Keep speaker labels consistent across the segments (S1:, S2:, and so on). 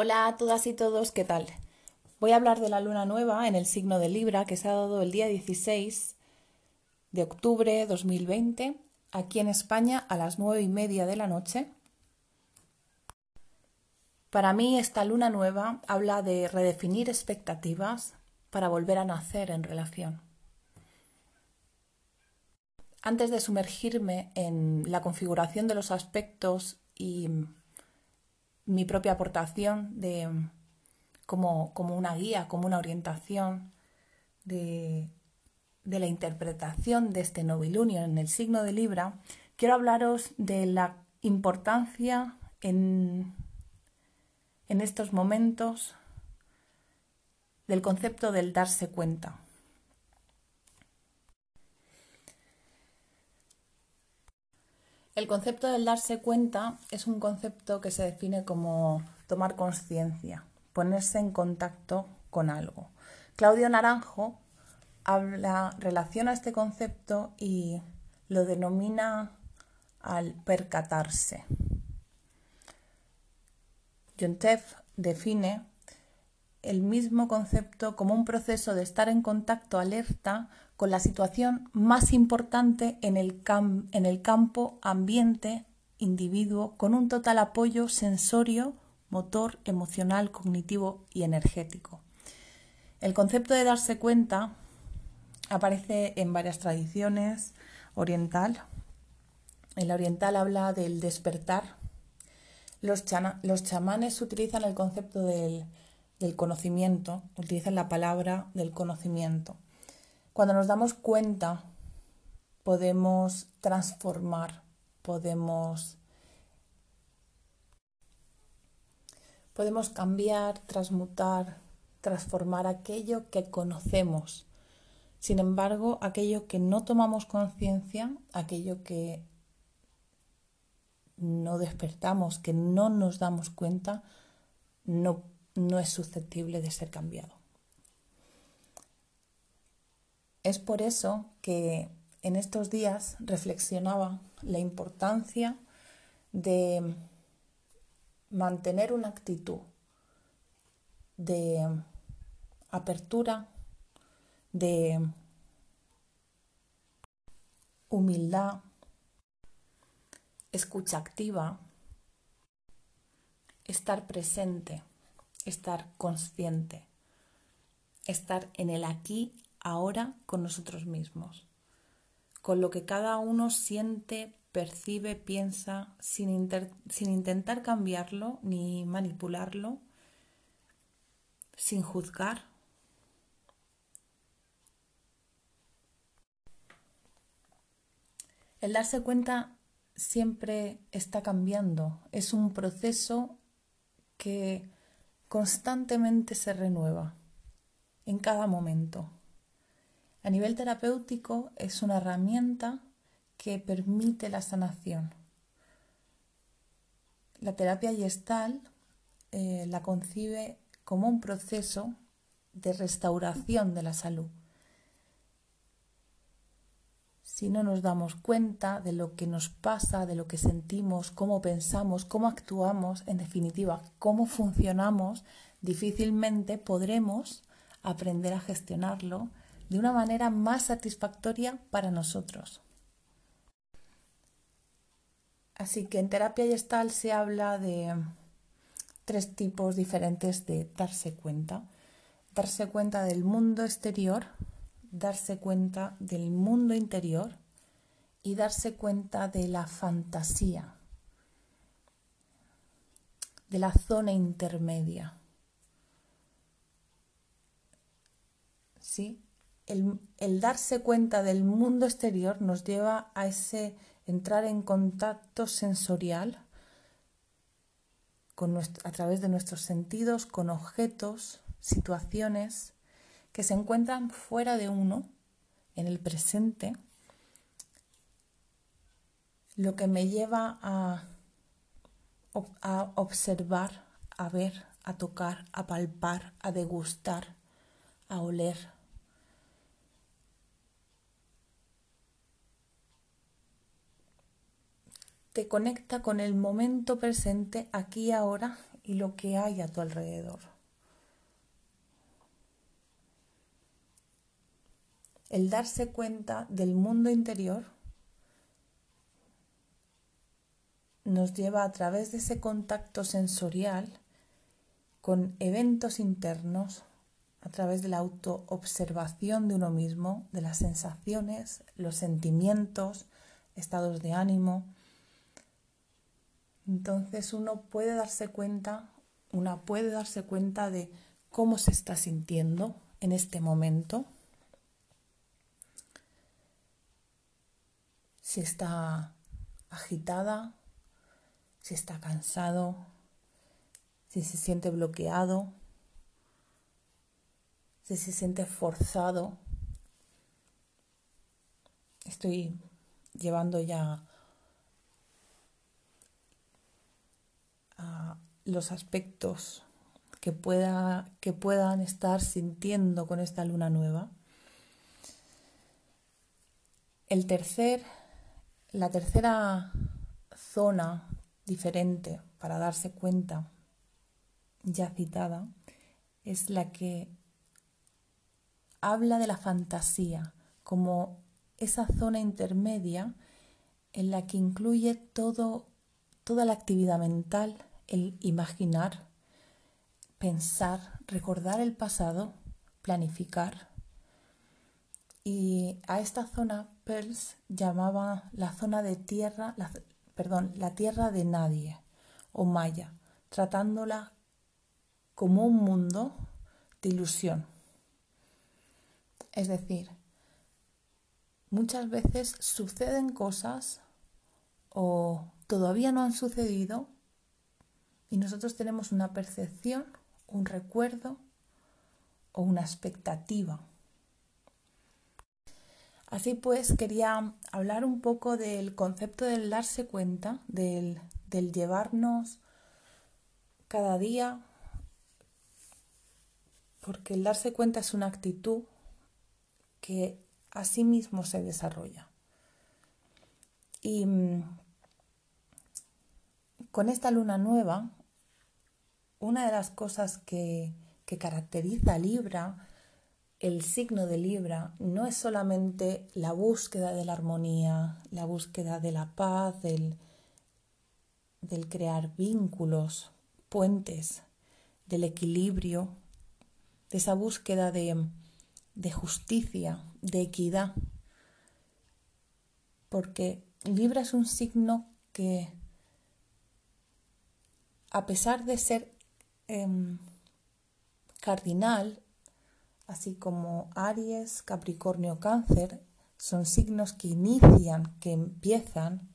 S1: Hola a todas y todos, ¿qué tal? Voy a hablar de la luna nueva en el signo de Libra que se ha dado el día 16 de octubre de 2020 aquí en España a las nueve y media de la noche. Para mí esta luna nueva habla de redefinir expectativas para volver a nacer en relación. Antes de sumergirme en la configuración de los aspectos y mi propia aportación de, como, una guía, como una orientación de, la interpretación de este novilunio en el signo de Libra, quiero hablaros de la importancia en, en estos momentos del concepto del darse cuenta. El concepto del darse cuenta es un concepto que se define como tomar conciencia, ponerse en contacto con algo. Claudio Naranjo habla, relaciona este concepto y lo denomina al percatarse. Yontef define el mismo concepto como un proceso de estar en contacto alerta con la situación más importante en el, campo ambiente individuo con un total apoyo sensorio, motor, emocional, cognitivo y energético. El concepto de darse cuenta aparece en varias tradiciones oriental. En la oriental habla del despertar. Los, chamanes utilizan el concepto del conocimiento, utilizan la palabra del conocimiento. Cuando nos damos cuenta, podemos transformar, podemos, podemos cambiar, transmutar, transformar aquello que conocemos. Sin embargo, aquello que no tomamos conciencia, aquello que no despertamos, que no nos damos cuenta, no, no es susceptible de ser cambiado. Es por eso que en estos días reflexionaba la importancia de mantener una actitud de apertura, de humildad, escucha activa, estar presente, estar consciente, estar en el aquí ahora con nosotros mismos, con lo que cada uno siente, percibe, piensa, sin, intentar cambiarlo ni manipularlo, sin juzgar. El darse cuenta siempre está cambiando, es un proceso que constantemente se renueva en cada momento. A nivel terapéutico es una herramienta que permite la sanación. La terapia gestal eh, la concibe como un proceso de restauración de la salud. Si no nos damos cuenta de lo que nos pasa, de lo que sentimos, cómo pensamos, cómo actuamos, en definitiva, cómo funcionamos, difícilmente podremos aprender a gestionarlo de una manera más satisfactoria para nosotros. Así que en terapia gestal se habla de tres tipos diferentes de darse cuenta. Darse cuenta del mundo exterior, darse cuenta del mundo interior y darse cuenta de la fantasía, de la zona intermedia. ¿Sí? El, darse cuenta del mundo exterior nos lleva a ese entrar en contacto sensorial con a través de nuestros sentidos con objetos, situaciones que se encuentran fuera de uno, en el presente, lo que me lleva a, a observar, a ver, a tocar, a palpar, a degustar, a oler, te conecta con el momento presente aquí y ahora y lo que hay a tu alrededor. El darse cuenta del mundo interior nos lleva a través de ese contacto sensorial con eventos internos, a través de la autoobservación de uno mismo, de las sensaciones, los sentimientos, estados de ánimo. Entonces uno puede darse cuenta, una puede darse cuenta de cómo se está sintiendo en este momento. Si está agitada, si está cansado, si se siente bloqueado, si se siente forzado. Estoy llevando ya a los aspectos que, pueda, que puedan estar sintiendo con esta luna nueva. El tercer, la tercera zona diferente para darse cuenta, ya citada, es la que habla de la fantasía como esa zona intermedia en la que incluye todo, toda la actividad mental, el imaginar, pensar, recordar el pasado, planificar. Y a esta zona Pearls llamaba la zona de tierra, perdón, la tierra de nadie o maya, tratándola como un mundo de ilusión. Es decir, muchas veces suceden cosas o todavía no han sucedido y nosotros tenemos una percepción, un recuerdo o una expectativa Así pues, quería hablar un poco del concepto del darse cuenta, del, llevarnos cada día, porque el darse cuenta es una actitud que a sí mismo se desarrolla. Y mm, con esta luna nueva, una de las cosas que, que caracteriza a Libra el signo de Libra no es solamente la búsqueda de la armonía, la búsqueda de la paz, del, del crear vínculos, puentes, del equilibrio, de esa búsqueda de, de justicia, de equidad. Porque Libra es un signo que, a pesar de ser em, cardinal, así como Aries, Capricornio, Cáncer, son signos que inician, que empiezan.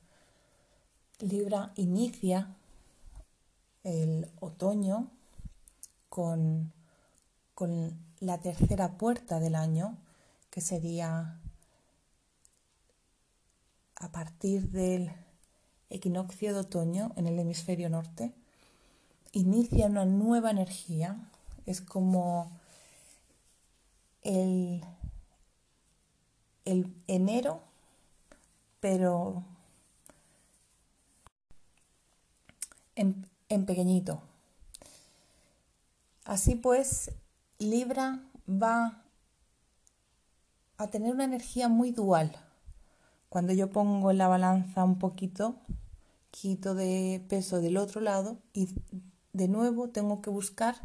S1: Libra inicia el otoño con, con la tercera puerta del año, que sería a partir del equinoccio de otoño en el hemisferio norte, inicia una nueva energía. Es como el, enero, pero en, en pequeñito. Así pues, Libra va a tener una energía muy dual. Cuando yo pongo en la balanza un poquito, quito de peso del otro lado y de nuevo tengo que buscar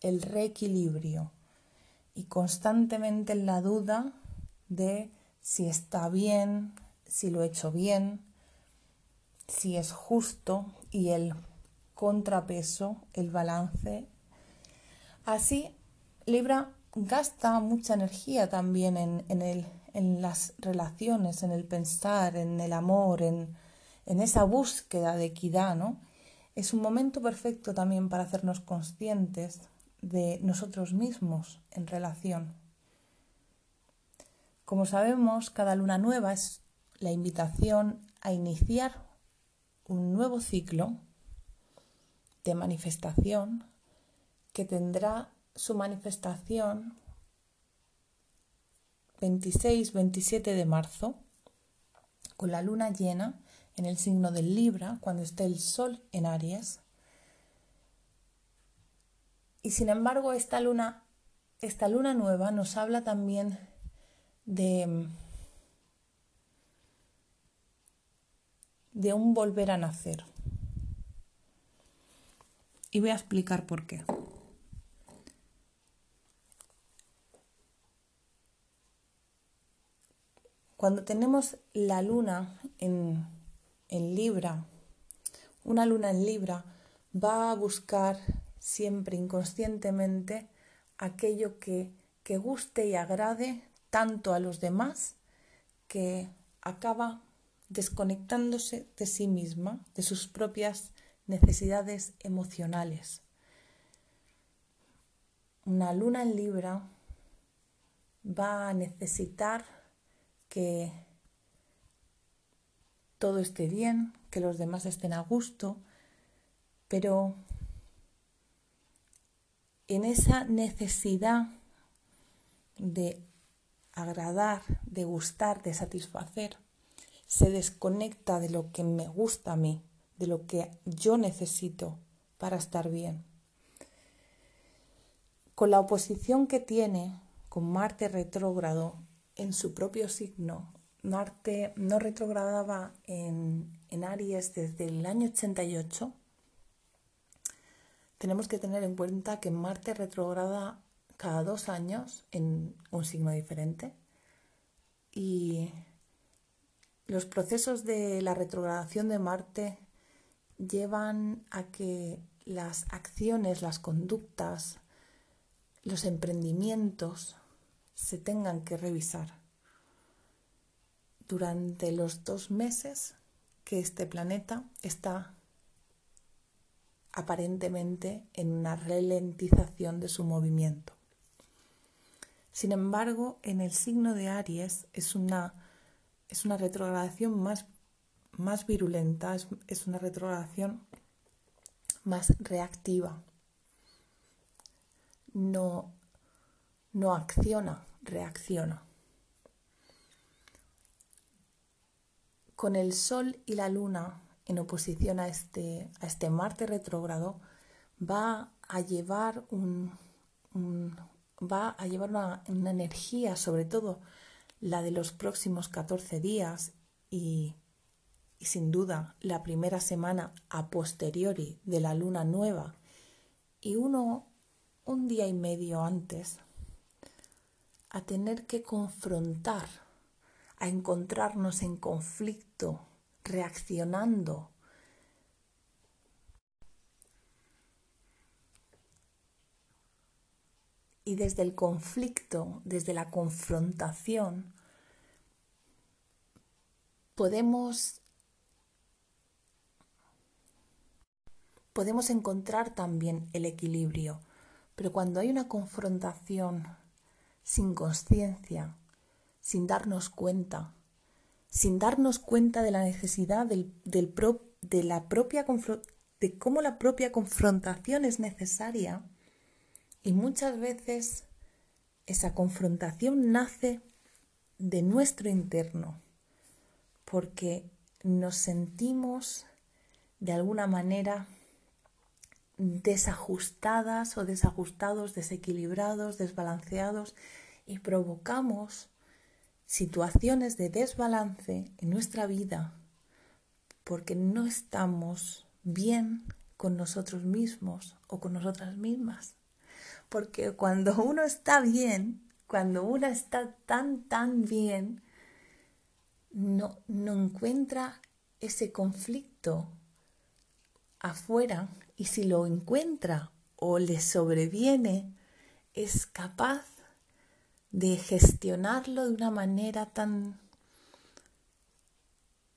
S1: el reequilibrio y constantemente en la duda de si está bien, si lo he hecho bien, si es justo y el contrapeso, el balance. Así, Libra gasta mucha energía también en, el, en las relaciones, en el pensar, en el amor, en, en esa búsqueda de equidad, ¿no? Es un momento perfecto también para hacernos conscientes de nosotros mismos en relación. Como sabemos, cada luna nueva es la invitación a iniciar un nuevo ciclo de manifestación que tendrá su manifestación 26-27 de marzo con la luna llena en el signo del Libra cuando esté el Sol en Aries Y sin embargo, esta luna, esta luna nueva nos habla también de, de un volver a nacer. Y voy a explicar por qué. Cuando tenemos la luna en, en Libra, una luna en Libra va a buscar siempre inconscientemente aquello que, que guste y agrade tanto a los demás que acaba desconectándose de sí misma, de sus propias necesidades emocionales. Una luna en Libra va a necesitar que todo esté bien, que los demás estén a gusto, pero en esa necesidad de agradar, de gustar, de satisfacer, se desconecta de lo que me gusta a mí, de lo que yo necesito para estar bien. Con la oposición que tiene con Marte retrógrado en su propio signo, Marte no retrogradaba en, en Aries desde el año 88, tenemos que tener en cuenta que Marte retrograda cada dos años en un signo diferente. Y los procesos de la retrogradación de Marte llevan a que las acciones, las conductas, los emprendimientos se tengan que revisar durante los dos meses que este planeta está aparentemente en una ralentización de su movimiento. Sin embargo, en el signo de Aries es una, es una retrogradación más, más virulenta, es, es una retrogradación más reactiva. No, no acciona, reacciona. Con el Sol y la Luna en oposición a este, a este Marte retrógrado, va a llevar, un, va a llevar una, una, energía, sobre todo la de los próximos 14 días y, y sin duda la primera semana a posteriori de la luna nueva. Y uno un día y medio antes a tener que confrontar, a encontrarnos en conflicto reaccionando. Y desde el conflicto, desde la confrontación, podemos, podemos encontrar también el equilibrio. Pero cuando hay una confrontación sin conciencia, sin darnos cuenta, sin darnos cuenta de la necesidad del, de la propia de cómo la propia confrontación es necesaria y muchas veces esa confrontación nace de nuestro interno porque nos sentimos de alguna manera desajustadas o desajustados, desequilibrados, desbalanceados y provocamos situaciones de desbalance en nuestra vida porque no estamos bien con nosotros mismos o con nosotras mismas. Porque cuando uno está bien, cuando uno está tan, tan bien, no, no encuentra ese conflicto afuera y si lo encuentra o le sobreviene, es capaz de gestionarlo de una manera tan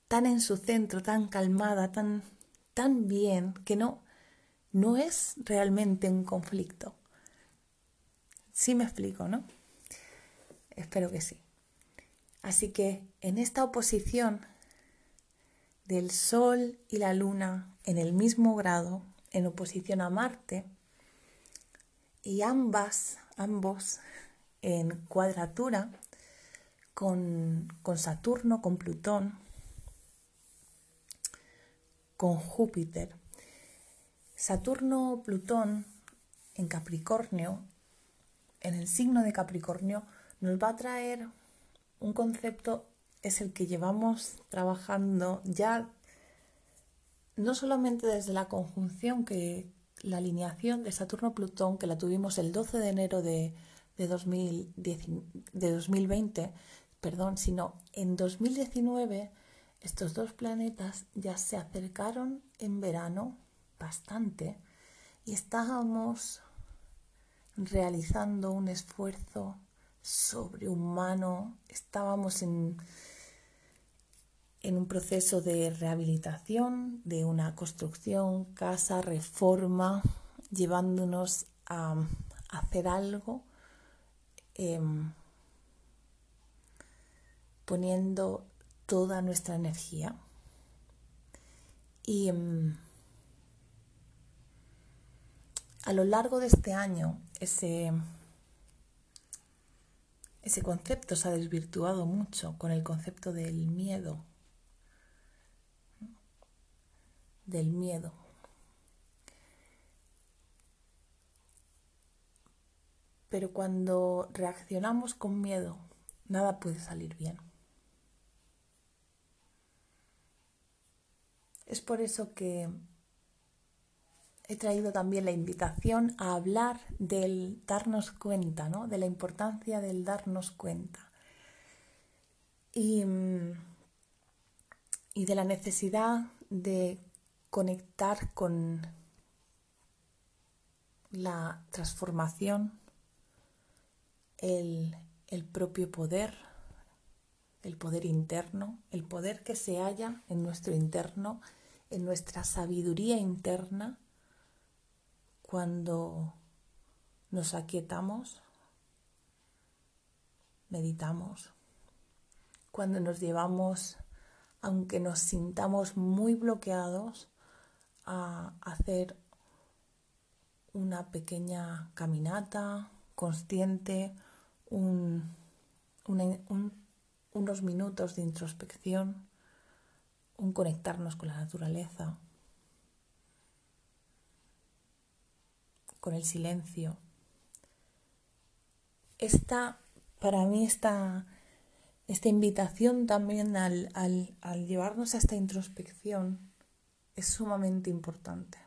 S1: tan en su centro, tan calmada, tan tan bien que no no es realmente un conflicto. Sí me explico, ¿no? Espero que sí. Así que en esta oposición del Sol y la Luna en el mismo grado, en oposición a Marte, y ambas, ambos en cuadratura con, Saturno, con Plutón, con Júpiter. Saturno, Plutón en Capricornio, en el signo de Capricornio, nos va a traer un concepto, es el que llevamos trabajando ya no solamente desde la conjunción que la alineación de Saturno-Plutón, que la tuvimos el 12 de enero de, de, 2010, de 2020, perdón, sino en 2019 estos dos planetas ya se acercaron en verano bastante y estábamos realizando un esfuerzo sobrehumano, estábamos en, en un proceso de rehabilitación, de una construcción, casa, reforma, llevándonos a, hacer algo, em, poniendo toda nuestra energía. Y em, a lo largo de este año ese, ese concepto se ha desvirtuado mucho con el concepto del miedo. Del miedo. Pero cuando reaccionamos con miedo, nada puede salir bien. Es por eso que he traído también la invitación a hablar del darnos cuenta, ¿no? de la importancia del darnos cuenta y, mm, y de la necesidad de conectar con la transformación, el, propio poder, el poder interno, el poder que se halla en nuestro interno, en nuestra sabiduría interna cuando nos aquietamos, meditamos, cuando nos llevamos, aunque nos sintamos muy bloqueados, a hacer una pequeña caminata consciente, unos minutos de introspección, un conectarnos con la naturaleza. con el silencio. Esta, para mí, esta, esta invitación también al, al, llevarnos a esta introspección es sumamente importante.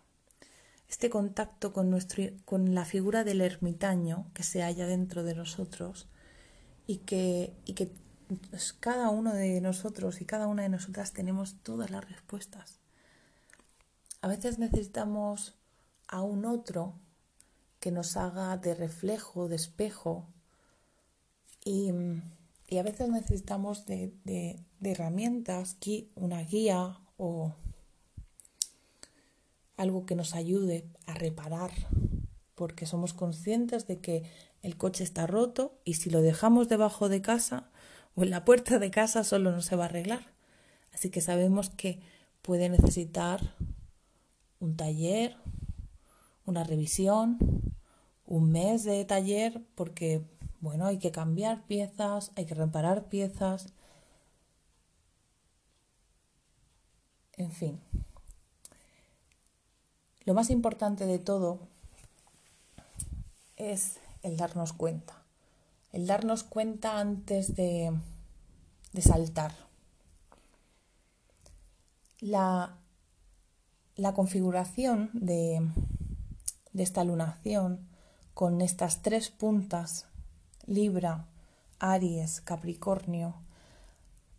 S1: Este contacto con, nuestro, con la figura del ermitaño que se halla dentro de nosotros y que, y que pues, cada uno de nosotros y cada una de nosotras tenemos todas las respuestas. A veces necesitamos a un otro que nos haga de reflejo, de espejo. Y, a veces necesitamos de, de, herramientas, una guía o algo que nos ayude a reparar, porque somos conscientes de que el coche está roto y si lo dejamos debajo de casa o en la puerta de casa solo no se va a arreglar. Así que sabemos que puede necesitar un taller, una revisión, un mes de taller porque, bueno, hay que cambiar piezas, hay que reparar piezas. En fin. Lo más importante de todo es el darnos cuenta. El darnos cuenta antes de, de saltar. La, la configuración de, de esta lunación con estas tres puntas, Libra, Aries, Capricornio,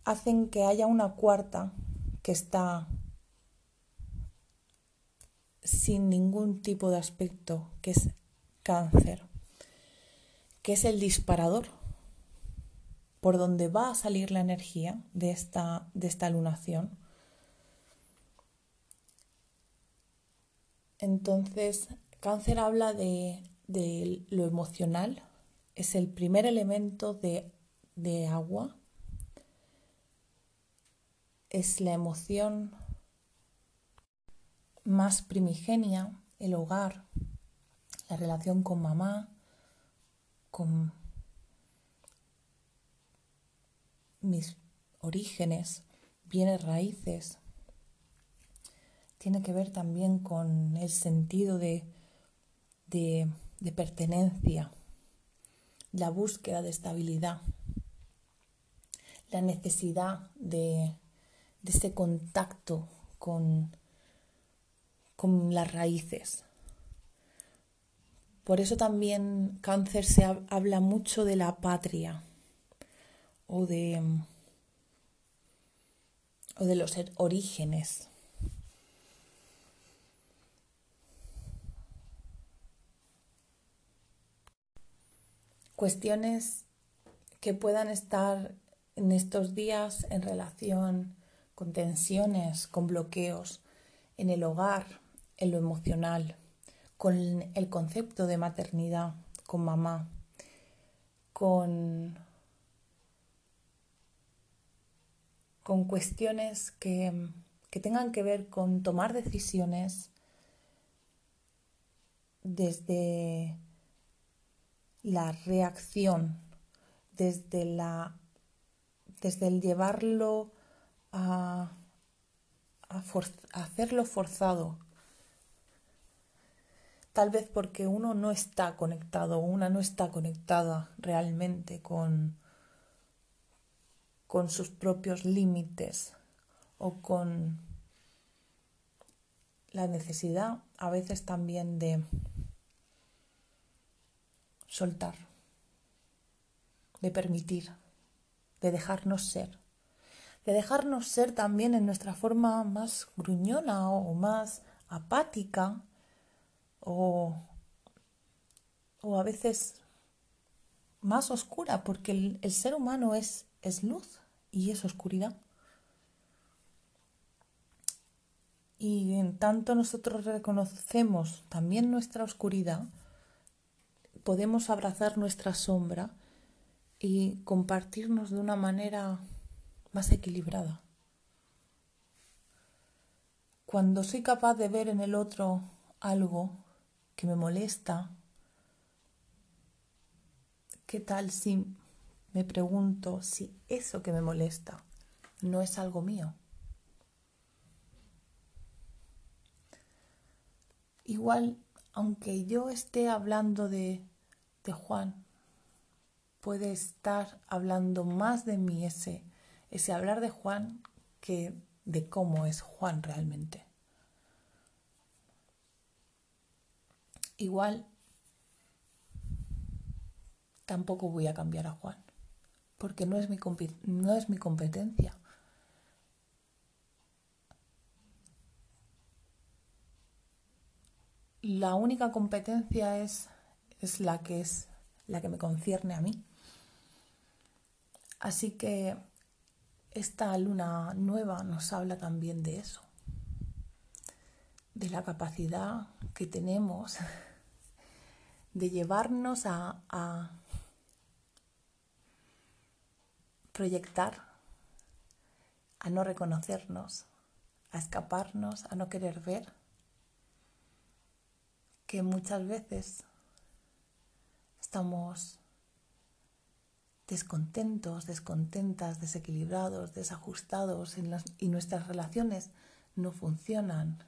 S1: hacen que haya una cuarta que está sin ningún tipo de aspecto, que es cáncer, que es el disparador por donde va a salir la energía de esta, de esta lunación. Entonces, cáncer habla de de lo emocional, es el primer elemento de, de agua, es la emoción más primigenia, el hogar, la relación con mamá, con mis orígenes, bienes raíces. Tiene que ver también con el sentido de de, pertenencia, la búsqueda de estabilidad, la necesidad de, ese contacto con, con las raíces. Por eso también cáncer se habla mucho de la patria o de, o de los orígenes. Cuestiones que puedan estar en estos días en relación con tensiones, con bloqueos en el hogar, en lo emocional con el concepto de maternidad, con mamá, con, con cuestiones que, que tengan que ver con tomar decisiones desde la reacción, desde, la, desde el llevarlo a, a hacerlo forzado, tal vez porque uno no está conectado, una no está conectada realmente con, con sus propios límites o con la necesidad a veces también de soltar, de permitir, de dejarnos ser, de dejarnos ser también en nuestra forma más gruñona o más apática, o, a veces más oscura, porque el, ser humano es, es luz y es oscuridad. Y en tanto nosotros reconocemos también nuestra oscuridad, podemos abrazar nuestra sombra y compartirnos de una manera más equilibrada. Cuando soy capaz de ver en el otro algo que me molesta, ¿qué tal si me pregunto si eso que me molesta no es algo mío? Igual, aunque yo esté hablando de, de Juan, puede estar hablando más de mí ese, ese hablar de Juan que de cómo es Juan realmente. Igual tampoco voy a cambiar a Juan, porque no es mi, no es mi competencia. La única competencia es, es la que es la que me concierne a mí. Así que esta luna nueva nos habla también de eso, de la capacidad que tenemos de llevarnos a, proyectar, a no reconocernos, a escaparnos, a no querer ver, que muchas veces estamos descontentos, descontentas, desequilibrados, desajustados y nuestras relaciones no funcionan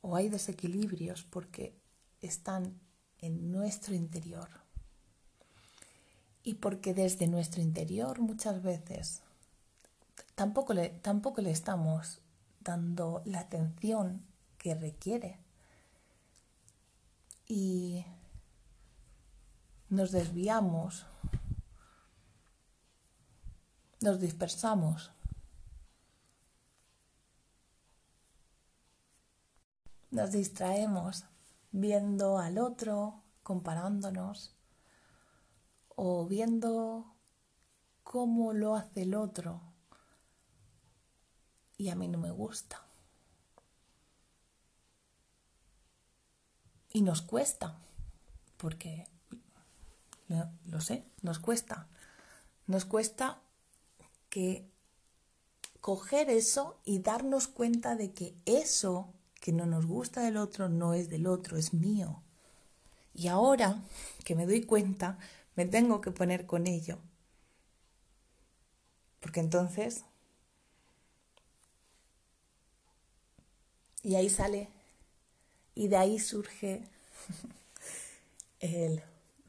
S1: o hay desequilibrios porque están nuestro interior. Y porque desde nuestro interior muchas veces tampoco le, tampoco le estamos dando la atención que requiere. Y nos desviamos, nos dispersamos. Nos distraemos viendo al otro, comparándonos o viendo cómo lo hace el otro y a mí no me gusta. Y nos cuesta, porque lo, sé, nos cuesta. Nos cuesta que coger eso y darnos cuenta de que eso que no nos gusta del otro no es del otro, es mío. Y ahora que me doy cuenta, me tengo que poner con ello. Porque entonces... Y ahí sale, y de ahí surge el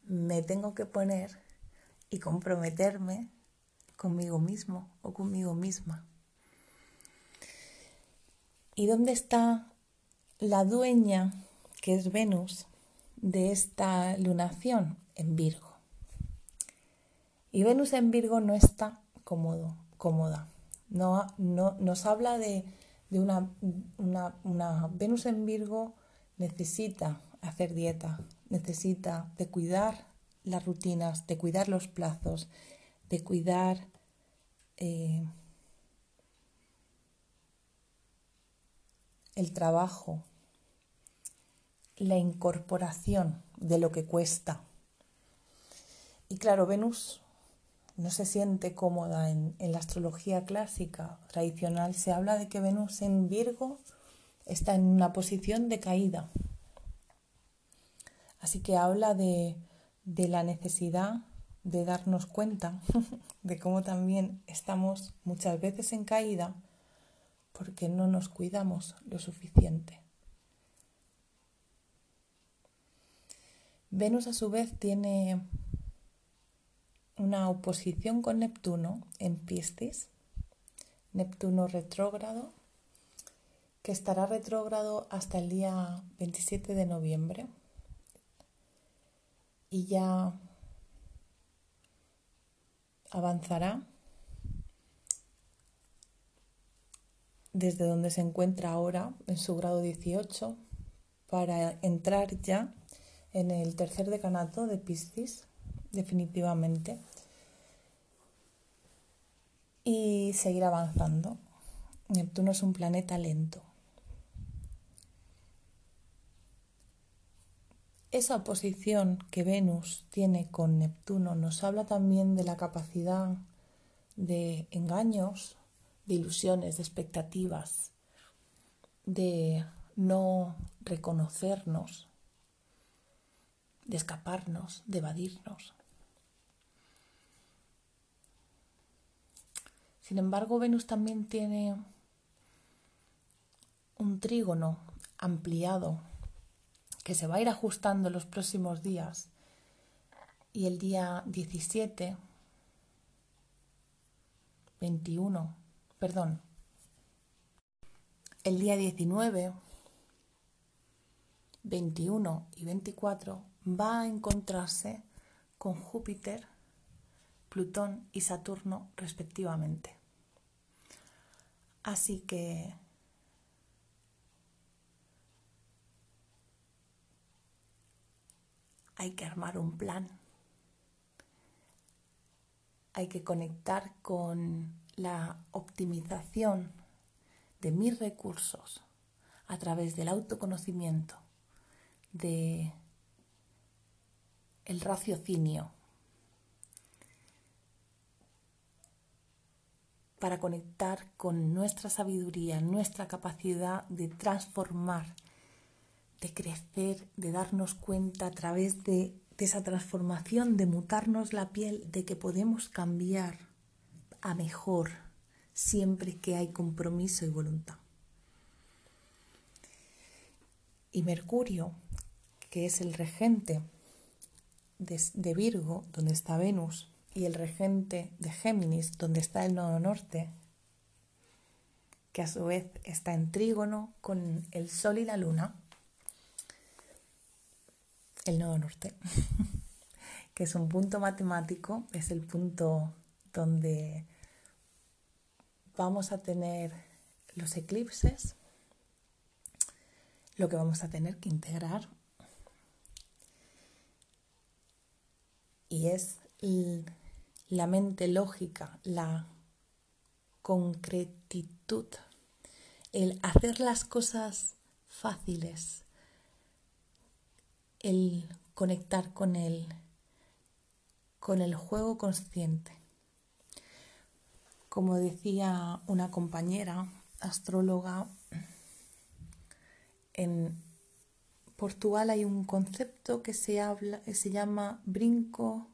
S1: me tengo que poner y comprometerme conmigo mismo o conmigo misma. ¿Y dónde está la dueña, que es Venus, de esta lunación? En Virgo. Y Venus en Virgo no está cómodo, cómoda. No, no, nos habla de, una, una, una Venus en Virgo necesita hacer dieta, necesita de cuidar las rutinas, de cuidar los plazos, de cuidar eh, el trabajo, la incorporación de lo que cuesta. Y claro, Venus no se siente cómoda en, la astrología clásica tradicional. Se habla de que Venus en Virgo está en una posición de caída. Así que habla de, de la necesidad de darnos cuenta de cómo también estamos muchas veces en caída porque no nos cuidamos lo suficiente. Venus a su vez tiene una oposición con Neptuno en Piscis, Neptuno retrógrado, que estará retrógrado hasta el día 27 de noviembre. Y ya avanzará desde donde se encuentra ahora en su grado 18 para entrar ya en el tercer decanato de Piscis definitivamente y seguir avanzando. Neptuno es un planeta lento. Esa oposición que Venus tiene con Neptuno nos habla también de la capacidad de engaños, de ilusiones, de expectativas, de no reconocernos, de escaparnos, de evadirnos. Sin embargo, Venus también tiene un trígono ampliado que se va a ir ajustando los próximos días. Y el día 17, 21, perdón, el día 19, 21 y 24 va a encontrarse con Júpiter, Plutón y Saturno respectivamente. Así que hay que armar un plan. Hay que conectar con la optimización de mis recursos a través del autoconocimiento, de el raciocinio, para conectar con nuestra sabiduría, nuestra capacidad de transformar, de crecer, de darnos cuenta a través de, esa transformación, de mutarnos la piel, de que podemos cambiar a mejor siempre que hay compromiso y voluntad. Y Mercurio, que es el regente de, Virgo, donde está Venus, y el regente de Géminis, donde está el nodo norte, que a su vez está en trígono con el Sol y la Luna, el nodo norte, que es un punto matemático, es el punto donde vamos a tener los eclipses, lo que vamos a tener que integrar y es la mente lógica, la concretitud, el hacer las cosas fáciles, el conectar con el, con el juego consciente. Como decía una compañera astróloga, en Portugal hay un concepto que se, habla, se llama brinco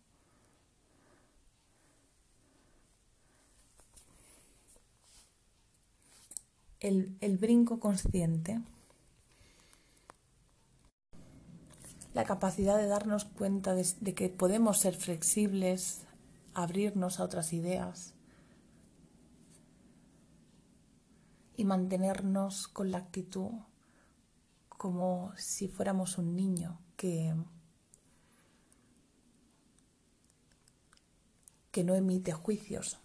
S1: el, el brinco consciente. la capacidad de darnos cuenta de, que podemos ser flexibles, abrirnos a otras ideas y mantenernos con la actitud como si fuéramos un niño que, que no emite juicios,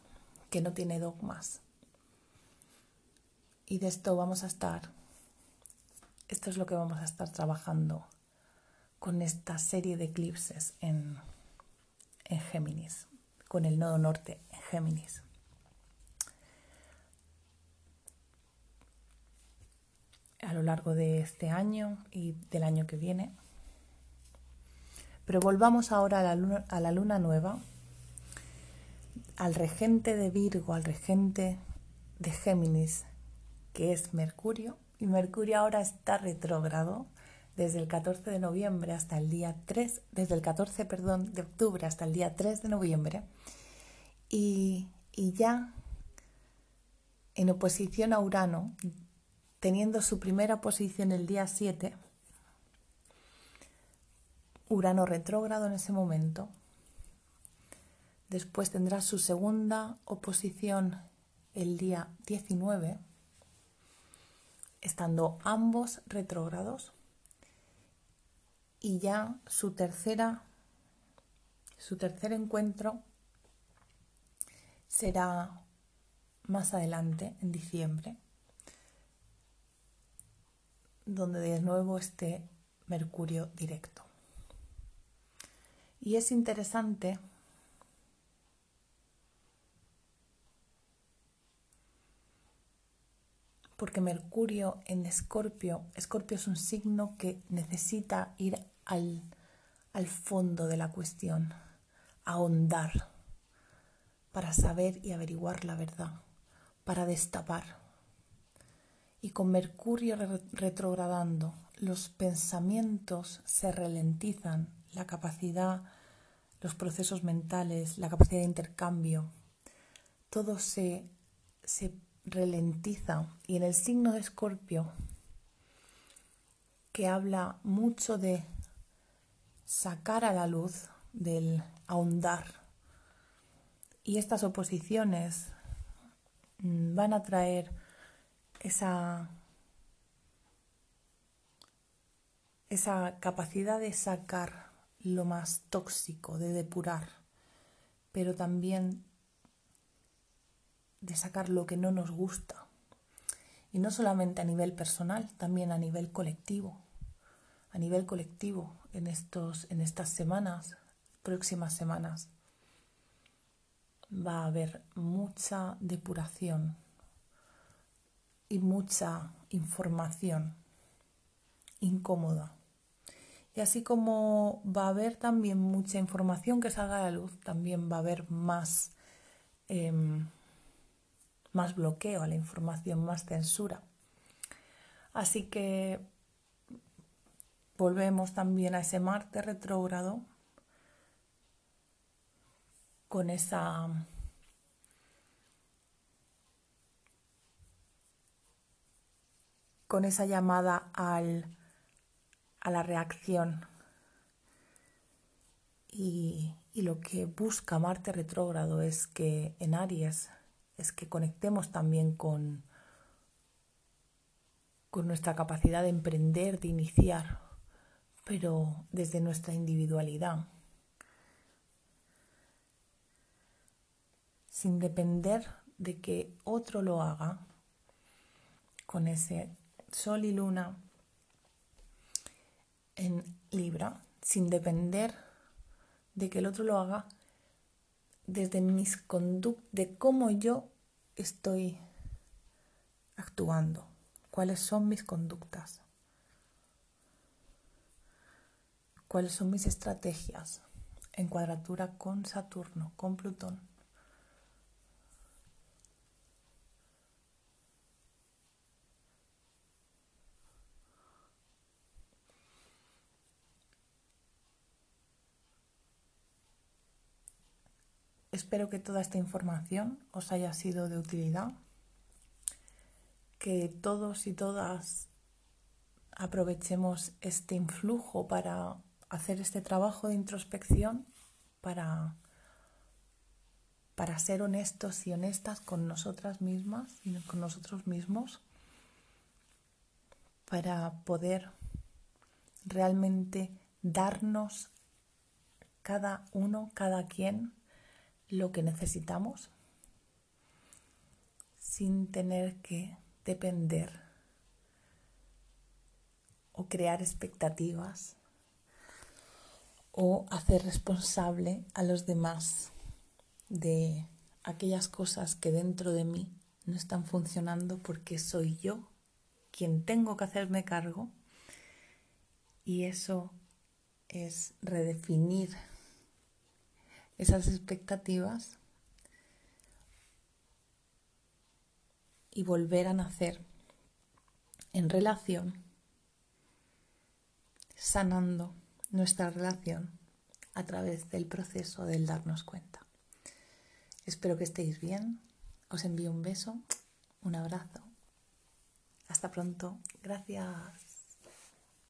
S1: que no tiene dogmas. Y de esto vamos a estar, esto es lo que vamos a estar trabajando con esta serie de eclipses en, en Géminis, con el nodo norte en Géminis. A lo largo de este año y del año que viene. Pero volvamos ahora a la luna, a la luna nueva, al regente de Virgo, al regente de Géminis, que es Mercurio. Y Mercurio ahora está retrógrado desde el 14 de noviembre hasta el día 3, desde el 14, perdón, de octubre hasta el día 3 de noviembre. Y, y ya en oposición a Urano, teniendo su primera posición el día 7, Urano retrógrado en ese momento. Después tendrá su segunda oposición el día 19, estando ambos retrógrados y ya su tercera su tercer encuentro será más adelante en diciembre donde de nuevo esté Mercurio directo. Y es interesante porque Mercurio en Escorpio, Escorpio es un signo que necesita ir al, al fondo de la cuestión, ahondar, para saber y averiguar la verdad, para destapar. Y con Mercurio retrogradando, los pensamientos se ralentizan, la capacidad, los procesos mentales, la capacidad de intercambio, todo se, se ralentiza. Y en el signo de Escorpio, que habla mucho de sacar a la luz, del ahondar, y estas oposiciones mm, van a traer esa, esa capacidad de sacar lo más tóxico, de depurar, pero también de sacar lo que no nos gusta. Y no solamente a nivel personal, también a nivel colectivo. A nivel colectivo, en, estos, en estas semanas, próximas semanas, va a haber mucha depuración y mucha información incómoda. Y así como va a haber también mucha información que salga a la luz, también va a haber más em, más bloqueo a la información, más censura. Así que volvemos también a ese Marte retrógrado con esa con esa llamada al, a la reacción. Y, y lo que busca Marte retrógrado es que en Aries es que conectemos también con, con nuestra capacidad de emprender, de iniciar, pero desde nuestra individualidad, sin depender de que otro lo haga, con ese sol y luna en Libra, sin depender de que el otro lo haga, desde mis conductas, de cómo yo estoy actuando, cuáles son mis conductas, cuáles son mis estrategias en cuadratura con Saturno, con Plutón. Espero que toda esta información os haya sido de utilidad, que todos y todas aprovechemos este influjo para hacer este trabajo de introspección para, para ser honestos y honestas con nosotras mismas y con nosotros mismos, para poder realmente darnos cada uno, cada quien, lo que necesitamos sin tener que depender o crear expectativas o hacer responsable a los demás de aquellas cosas que dentro de mí no están funcionando porque soy yo quien tengo que hacerme cargo. Y eso es redefinir esas expectativas y volver a nacer en relación, sanando nuestra relación a través del proceso del darnos cuenta. Espero que estéis bien. Os envío un beso, un abrazo. Hasta pronto. Gracias.